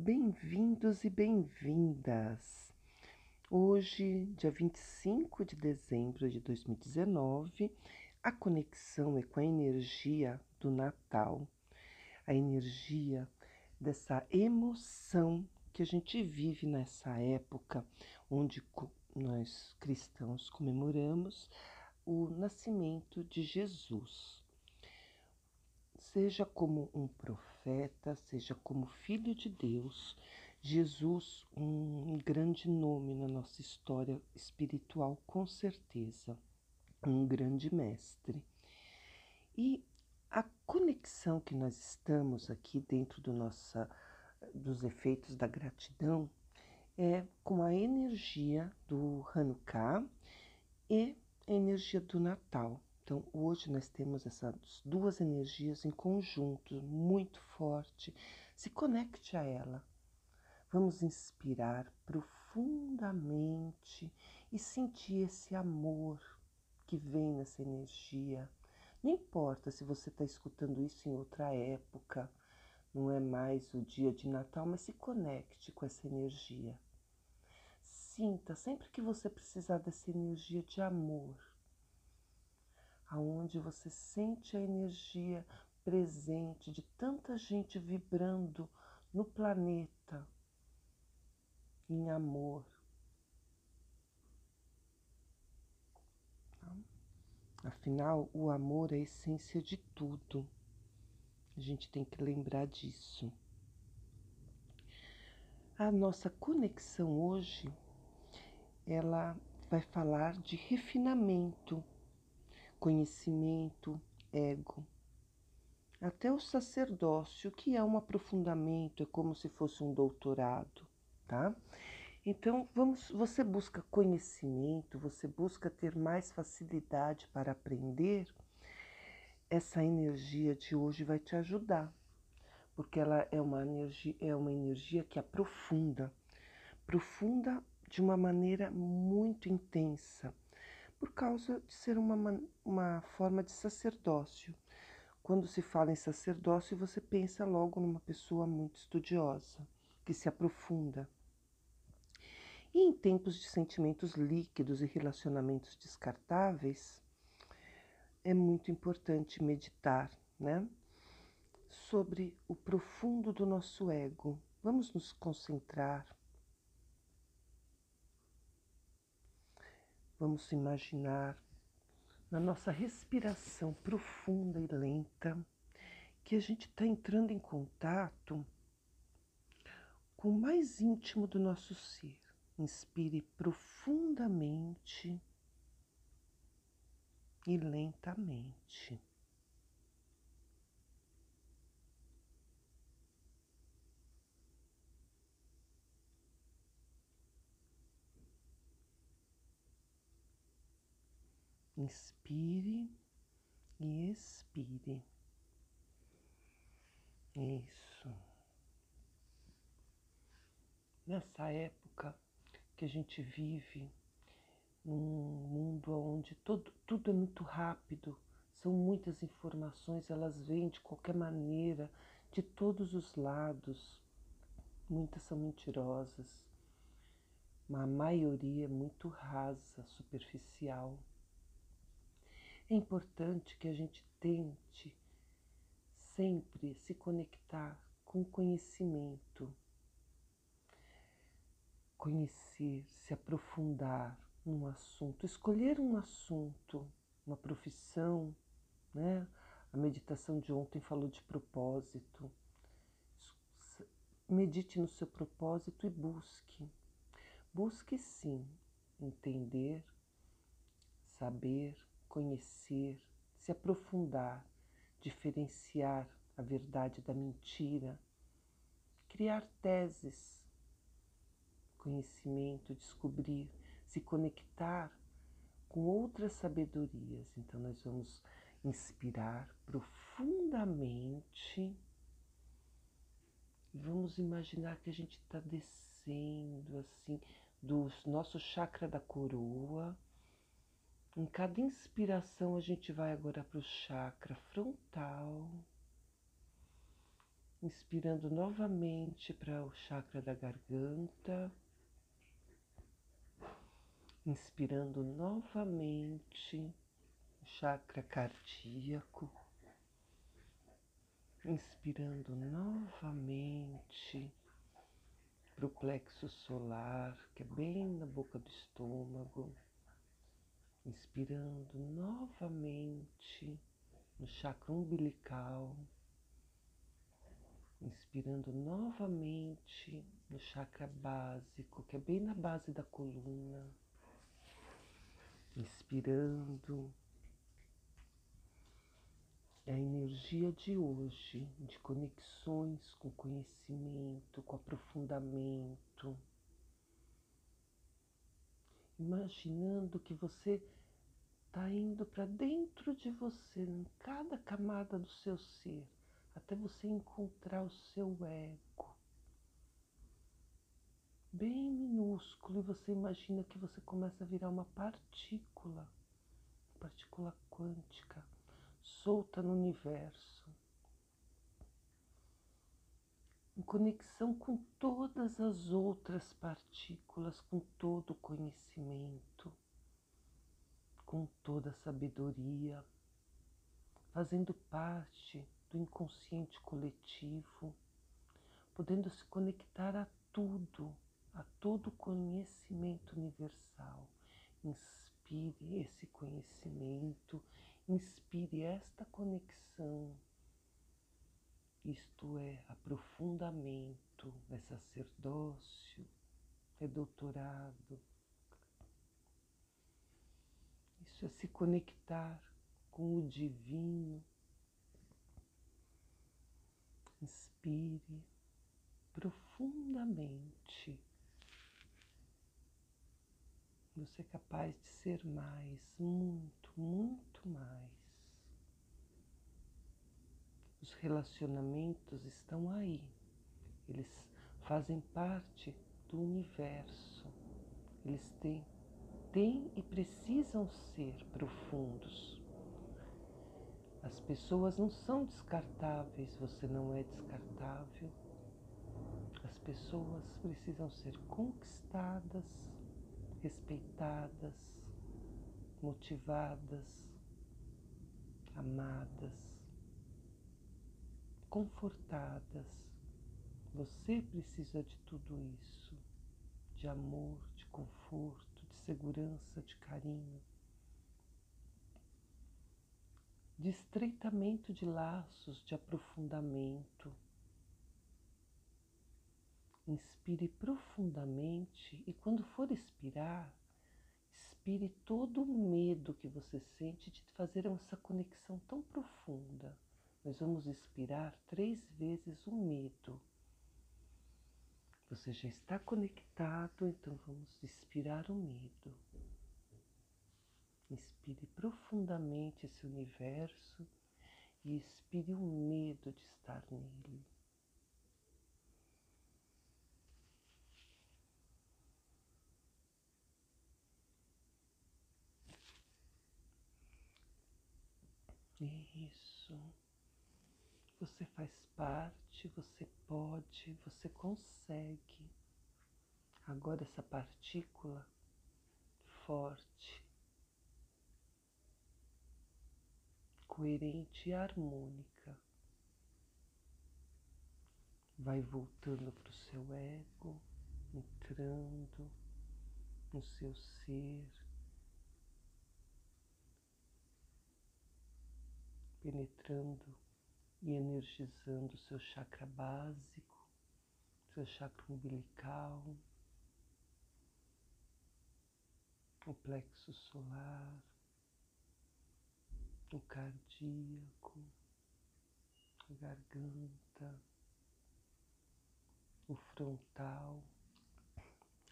Bem-vindos e bem-vindas! Hoje, dia 25 de dezembro de 2019, a conexão é com a energia do Natal, a energia dessa emoção que a gente vive nessa época onde nós cristãos comemoramos o nascimento de Jesus. Seja como um profeta, seja como filho de Deus, Jesus, um grande nome na nossa história espiritual, com certeza, um grande mestre. E a conexão que nós estamos aqui dentro do nossa, dos efeitos da gratidão é com a energia do Hanukkah e a energia do Natal. Então, hoje nós temos essas duas energias em conjunto, muito forte. Se conecte a ela. Vamos inspirar profundamente e sentir esse amor que vem nessa energia. Não importa se você está escutando isso em outra época, não é mais o dia de Natal, mas se conecte com essa energia. Sinta sempre que você precisar dessa energia de amor aonde você sente a energia presente de tanta gente vibrando no planeta em amor. Afinal, o amor é a essência de tudo. A gente tem que lembrar disso. A nossa conexão hoje, ela vai falar de refinamento conhecimento, ego. Até o sacerdócio, que é um aprofundamento, é como se fosse um doutorado, tá? Então, vamos, você busca conhecimento, você busca ter mais facilidade para aprender, essa energia de hoje vai te ajudar, porque ela é uma energia, é uma energia que aprofunda, profunda de uma maneira muito intensa por causa de ser uma, uma forma de sacerdócio. Quando se fala em sacerdócio, você pensa logo numa pessoa muito estudiosa, que se aprofunda. E em tempos de sentimentos líquidos e relacionamentos descartáveis, é muito importante meditar, né? Sobre o profundo do nosso ego. Vamos nos concentrar Vamos imaginar na nossa respiração profunda e lenta que a gente está entrando em contato com o mais íntimo do nosso ser. Inspire profundamente e lentamente. Inspire e expire. Isso. Nessa época que a gente vive, num mundo onde todo, tudo é muito rápido, são muitas informações, elas vêm de qualquer maneira, de todos os lados. Muitas são mentirosas, mas a maioria é muito rasa, superficial. É importante que a gente tente sempre se conectar com conhecimento, conhecer, se aprofundar num assunto, escolher um assunto, uma profissão, né? A meditação de ontem falou de propósito. Medite no seu propósito e busque. Busque sim entender, saber, conhecer, se aprofundar, diferenciar a verdade da mentira, criar teses, conhecimento, descobrir, se conectar com outras sabedorias. Então, nós vamos inspirar profundamente e vamos imaginar que a gente está descendo assim do nosso chakra da coroa em cada inspiração, a gente vai agora para o chakra frontal. Inspirando novamente para o chakra da garganta. Inspirando novamente o chakra cardíaco. Inspirando novamente para o plexo solar, que é bem na boca do estômago. Inspirando novamente no chakra umbilical inspirando novamente no chakra básico, que é bem na base da coluna. Inspirando é a energia de hoje, de conexões com conhecimento, com aprofundamento. Imaginando que você está indo para dentro de você, em cada camada do seu ser até você encontrar o seu ego. Bem minúsculo, e você imagina que você começa a virar uma partícula, partícula quântica, solta no universo, em conexão com todas as outras partículas, com todo o conhecimento, com toda a sabedoria, fazendo parte do inconsciente coletivo, podendo se conectar a tudo, a todo conhecimento universal. Inspire esse conhecimento, inspire esta conexão. Isto é aprofundamento, é sacerdócio, é doutorado. Isso é se conectar com o divino Inspire profundamente. Você é capaz de ser mais, muito, muito mais. Os relacionamentos estão aí. Eles fazem parte do universo. Eles têm, têm e precisam ser profundos. As pessoas não são descartáveis, você não é descartável. As pessoas precisam ser conquistadas, respeitadas, motivadas, amadas, confortadas. Você precisa de tudo isso: de amor, de conforto, de segurança, de carinho. de estreitamento de laços, de aprofundamento. Inspire profundamente e, quando for expirar, expire todo o medo que você sente de fazer essa conexão tão profunda. Nós vamos expirar três vezes o medo. Você já está conectado, então vamos expirar o medo. Inspire profundamente esse universo e expire o medo de estar nele. Isso. Você faz parte, você pode, você consegue. Agora essa partícula forte coerente e harmônica. Vai voltando para o seu ego, entrando no seu ser, penetrando e energizando o seu chakra básico, seu chakra umbilical, o plexo solar o cardíaco, a garganta, o frontal,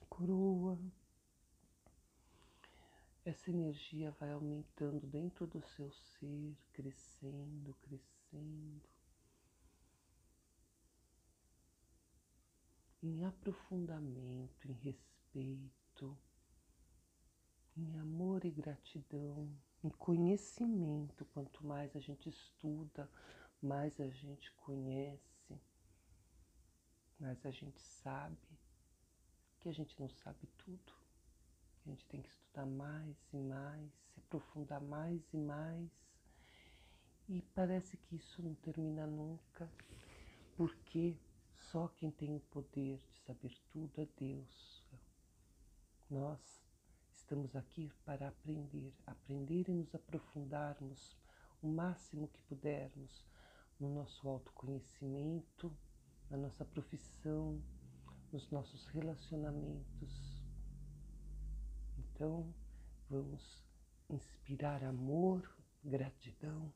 a coroa. Essa energia vai aumentando dentro do seu ser, crescendo, crescendo. Em aprofundamento, em respeito, em amor e gratidão em conhecimento. Quanto mais a gente estuda, mais a gente conhece, mas a gente sabe que a gente não sabe tudo. A gente tem que estudar mais e mais, se aprofundar mais e mais. E parece que isso não termina nunca, porque só quem tem o poder de saber tudo é Deus. Nós estamos aqui para aprender, aprender e nos aprofundarmos o máximo que pudermos no nosso autoconhecimento, na nossa profissão, nos nossos relacionamentos. Então, vamos inspirar amor, gratidão.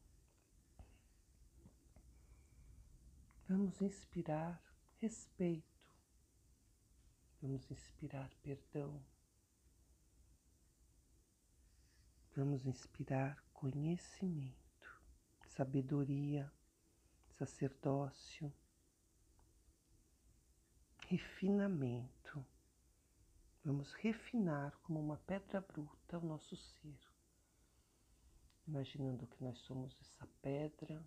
Vamos inspirar respeito. Vamos inspirar perdão. Vamos inspirar conhecimento, sabedoria, sacerdócio, refinamento. Vamos refinar como uma pedra bruta o nosso ser, imaginando que nós somos essa pedra.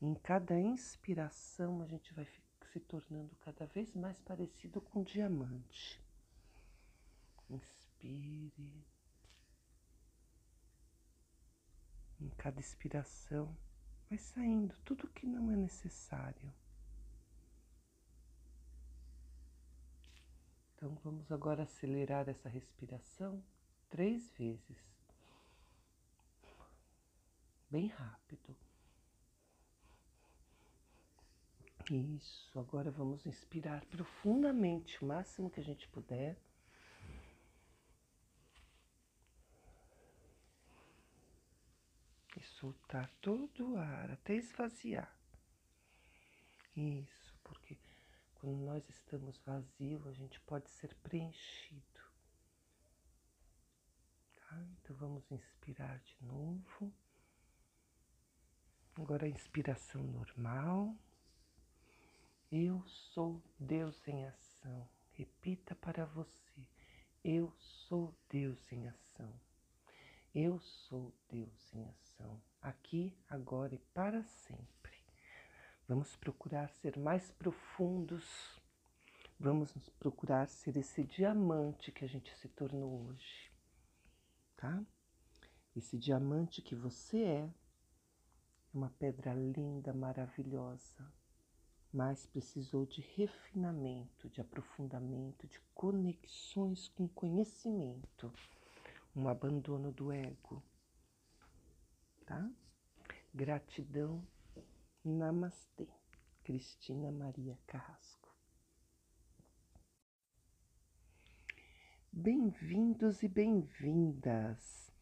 Em cada inspiração, a gente vai se tornando cada vez mais parecido com um diamante. Inspire. Em cada expiração, vai saindo tudo que não é necessário. Então vamos agora acelerar essa respiração três vezes. Bem rápido. Isso, agora vamos inspirar profundamente, o máximo que a gente puder. E soltar todo o ar até esvaziar. Isso, porque quando nós estamos vazios, a gente pode ser preenchido. Tá? Então vamos inspirar de novo. Agora a inspiração normal. Eu sou Deus em ação. Repita para você. Eu sou Deus em ação. Eu sou Deus em ação. Aqui, agora e para sempre. Vamos procurar ser mais profundos. Vamos procurar ser esse diamante que a gente se tornou hoje, tá? Esse diamante que você é, é uma pedra linda, maravilhosa, mas precisou de refinamento, de aprofundamento, de conexões com conhecimento, um abandono do ego, tá? Gratidão Namastê, Cristina Maria Carrasco. Bem-vindos e bem-vindas.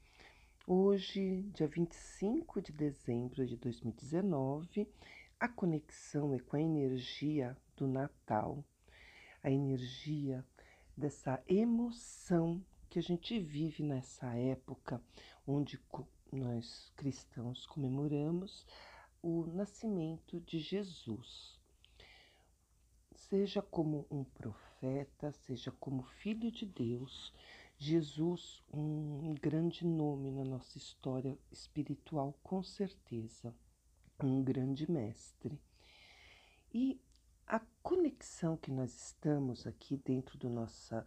Hoje, dia 25 de dezembro de 2019, a conexão é com a energia do Natal, a energia dessa emoção que a gente vive nessa época onde nós cristãos comemoramos o nascimento de Jesus. Seja como um profeta, seja como filho de Deus, Jesus, um grande nome na nossa história espiritual, com certeza, um grande mestre. E a conexão que nós estamos aqui dentro do nossa,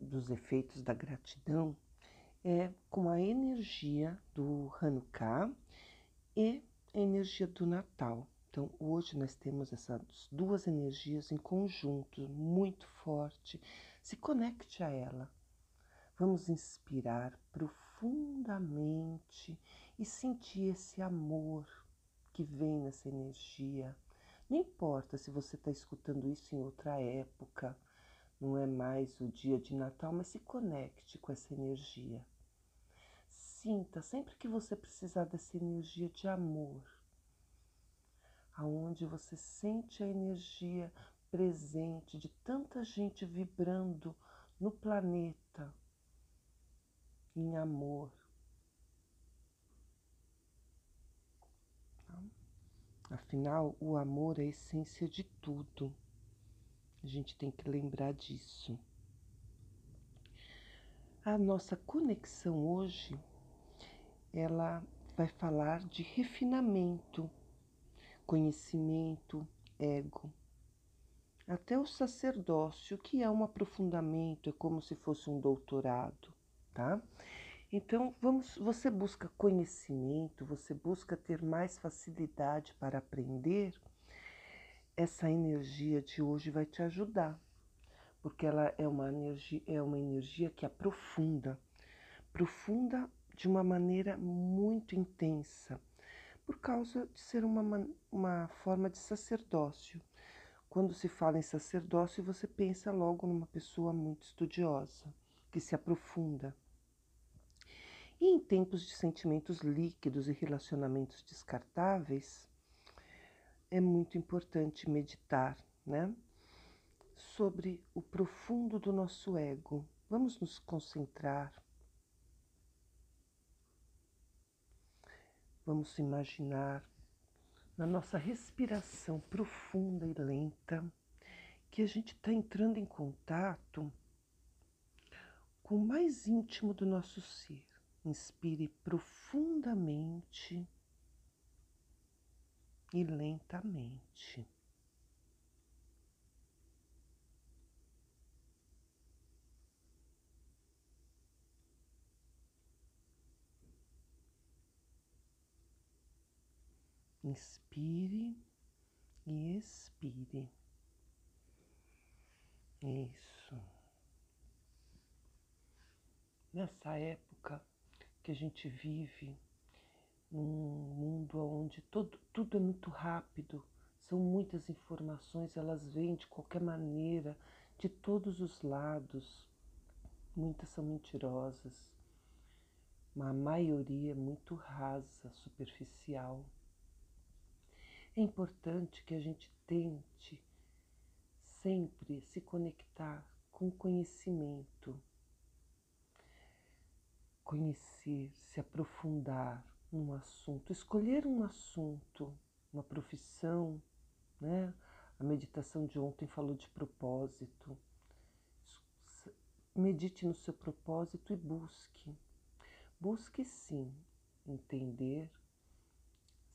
dos efeitos da gratidão é com a energia do Hanukkah e a energia do Natal. Então, hoje nós temos essas duas energias em conjunto, muito forte. Se conecte a ela. Vamos inspirar profundamente e sentir esse amor que vem nessa energia. Não importa se você está escutando isso em outra época, não é mais o dia de Natal, mas se conecte com essa energia sinta sempre que você precisar dessa energia de amor, aonde você sente a energia presente de tanta gente vibrando no planeta em amor. Tá? Afinal, o amor é a essência de tudo. A gente tem que lembrar disso. A nossa conexão hoje ela vai falar de refinamento, conhecimento, ego. até o sacerdócio, que é um aprofundamento, é como se fosse um doutorado, tá? Então, vamos, você busca conhecimento, você busca ter mais facilidade para aprender. Essa energia de hoje vai te ajudar, porque ela é uma energia, é uma energia que aprofunda, profunda de uma maneira muito intensa, por causa de ser uma, uma forma de sacerdócio. Quando se fala em sacerdócio, você pensa logo numa pessoa muito estudiosa, que se aprofunda. E em tempos de sentimentos líquidos e relacionamentos descartáveis, é muito importante meditar, né? Sobre o profundo do nosso ego. Vamos nos concentrar. Vamos imaginar na nossa respiração profunda e lenta que a gente está entrando em contato com o mais íntimo do nosso ser. Inspire profundamente e lentamente. Inspire e expire. Isso. Nessa época que a gente vive, num mundo onde todo, tudo é muito rápido, são muitas informações, elas vêm de qualquer maneira, de todos os lados. Muitas são mentirosas, mas a maioria é muito rasa, superficial. É importante que a gente tente sempre se conectar com conhecimento conhecer, se aprofundar num assunto, escolher um assunto, uma profissão, né? A meditação de ontem falou de propósito. Medite no seu propósito e busque. Busque sim entender,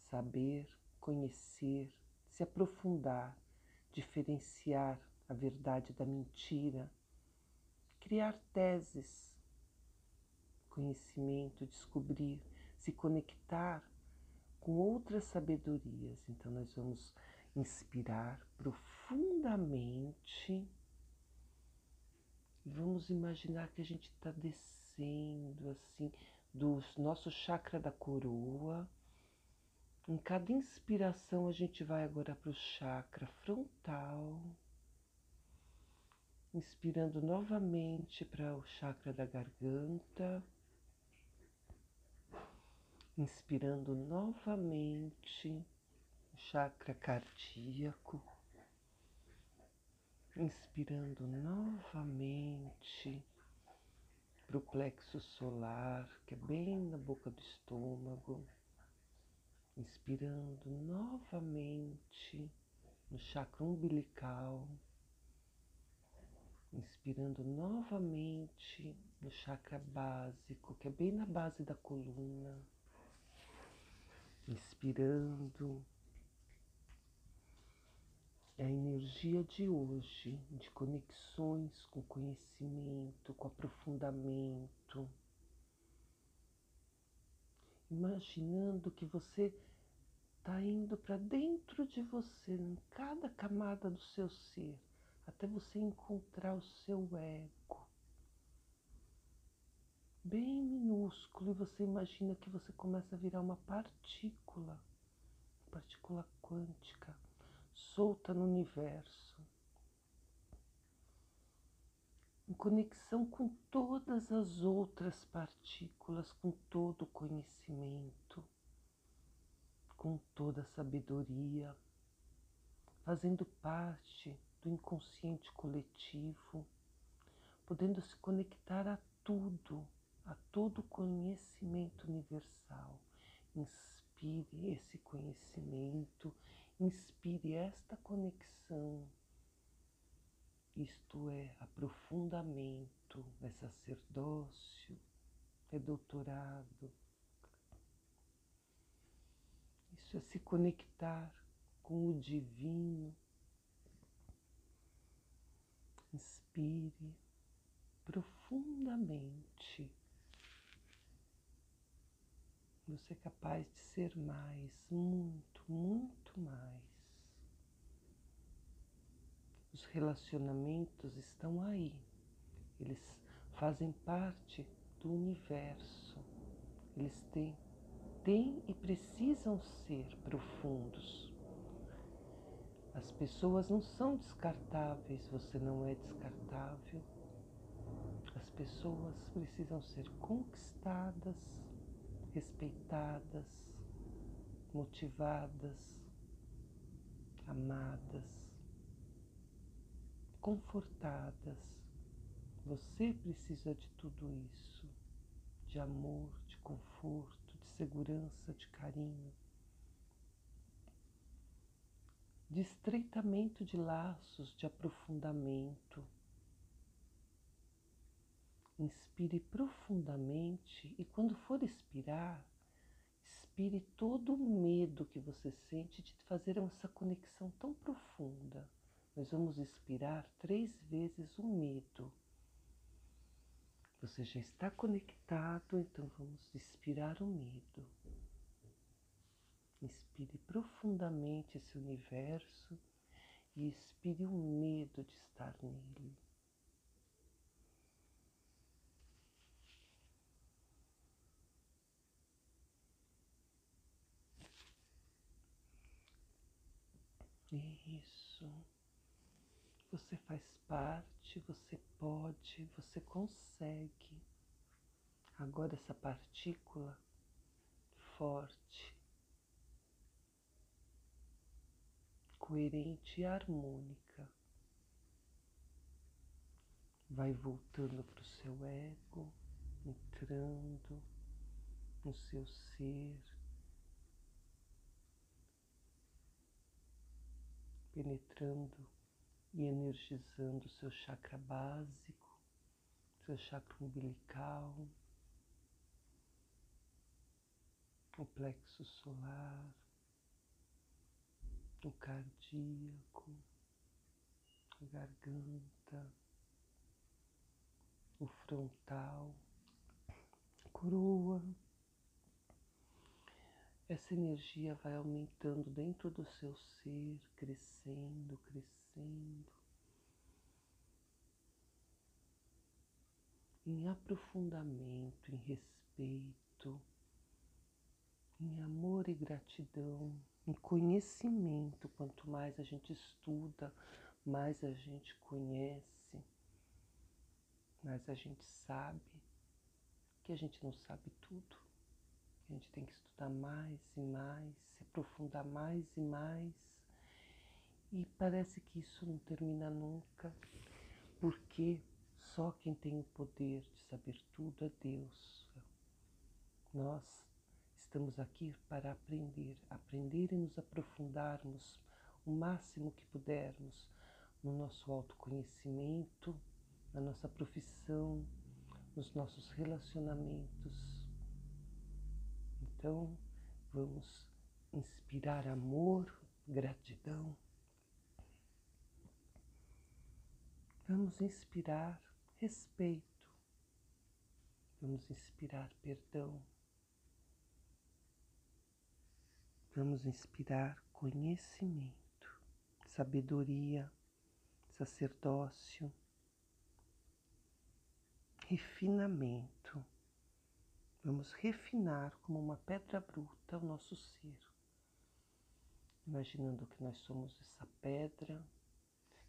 saber, conhecer, se aprofundar, diferenciar a verdade da mentira, criar teses conhecimento, descobrir, se conectar com outras sabedorias. Então, nós vamos inspirar profundamente e vamos imaginar que a gente está descendo assim do nosso chakra da coroa. Em cada inspiração, a gente vai agora para o chakra frontal. Inspirando novamente para o chakra da garganta inspirando novamente o chakra cardíaco, inspirando novamente para o plexo solar, que é bem na boca do estômago, inspirando novamente no chakra umbilical, inspirando novamente no chakra básico, que é bem na base da coluna inspirando é a energia de hoje, de conexões com conhecimento, com aprofundamento. Imaginando que você está indo para dentro de você, em cada camada do seu ser, até você encontrar o seu ego bem minúsculo e você imagina que você começa a virar uma partícula, partícula quântica, solta no universo, em conexão com todas as outras partículas, com todo o conhecimento, com toda a sabedoria, fazendo parte do inconsciente coletivo, podendo se conectar a tudo a todo conhecimento universal. Inspire esse conhecimento, inspire esta conexão. Isto é aprofundamento, é sacerdócio, é doutorado. Isso é se conectar com o divino, Inspire profundamente. Você é capaz de ser mais, muito, muito mais. Os relacionamentos estão aí, eles fazem parte do universo, eles têm, têm e precisam ser profundos. As pessoas não são descartáveis, você não é descartável. As pessoas precisam ser conquistadas, respeitadas, motivadas, amadas, confortadas. Você precisa de tudo isso: de amor, de conforto, de segurança, de carinho, de estreitamento de laços, de aprofundamento Inspire profundamente e quando for expirar, expire todo o medo que você sente de fazer essa conexão tão profunda. Nós vamos expirar três vezes o medo. Você já está conectado, então vamos expirar o medo. Inspire profundamente esse universo e expire o medo de estar nele. Isso. Você faz parte, você pode, você consegue. Agora essa partícula forte, coerente e harmônica vai voltando para o seu ego, entrando no seu ser penetrando e energizando o seu chakra básico, seu chakra umbilical, o plexo solar, o cardíaco, a garganta, o frontal, a coroa. Essa energia vai aumentando dentro do seu ser, crescendo, crescendo, em aprofundamento, em respeito, em amor e gratidão, em conhecimento. Quanto mais a gente estuda, mais a gente conhece, mais a gente sabe que a gente não sabe tudo. A gente tem que estudar mais e mais, se aprofundar mais e mais. E parece que isso não termina nunca, porque só quem tem o poder de saber tudo é Deus. Nós estamos aqui para aprender, aprender e nos aprofundarmos o máximo que pudermos no nosso autoconhecimento, na nossa profissão, nos nossos relacionamentos então, vamos inspirar amor, gratidão. Vamos inspirar respeito. Vamos inspirar perdão. Vamos inspirar conhecimento, sabedoria, sacerdócio, refinamento. Vamos refinar como uma pedra bruta o nosso ser, imaginando que nós somos essa pedra.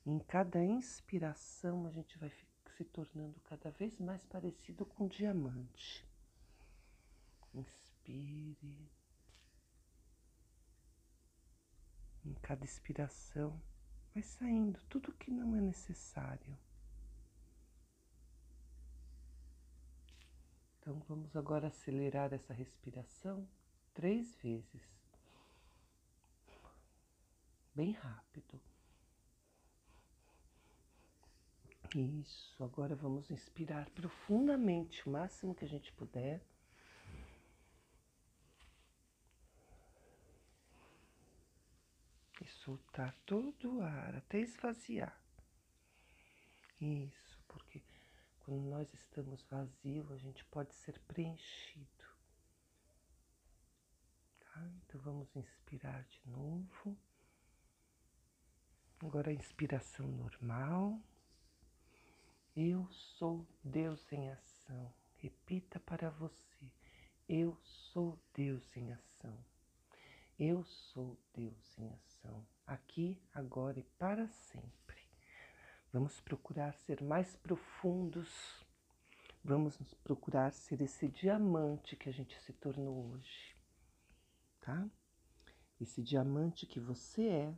Em cada inspiração, a gente vai se tornando cada vez mais parecido com um diamante. Inspire. Em cada expiração, vai saindo tudo que não é necessário. Então vamos agora acelerar essa respiração três vezes. Bem rápido. Isso, agora vamos inspirar profundamente, o máximo que a gente puder. E soltar todo o ar até esvaziar. Isso, porque quando nós estamos vazios, a gente pode ser preenchido. Tá? Então vamos inspirar de novo. Agora a inspiração normal. Eu sou Deus em ação. Repita para você. Eu sou Deus em ação. Eu sou Deus em ação. Aqui, agora e para sempre. Vamos procurar ser mais profundos. Vamos procurar ser esse diamante que a gente se tornou hoje. Tá? Esse diamante que você é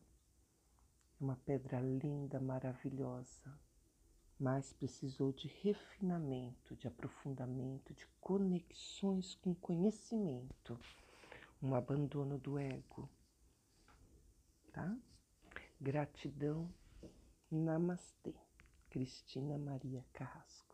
uma pedra linda, maravilhosa, mas precisou de refinamento, de aprofundamento, de conexões com conhecimento, um abandono do ego, tá? Gratidão, namastê. Cristina Maria Carrasco.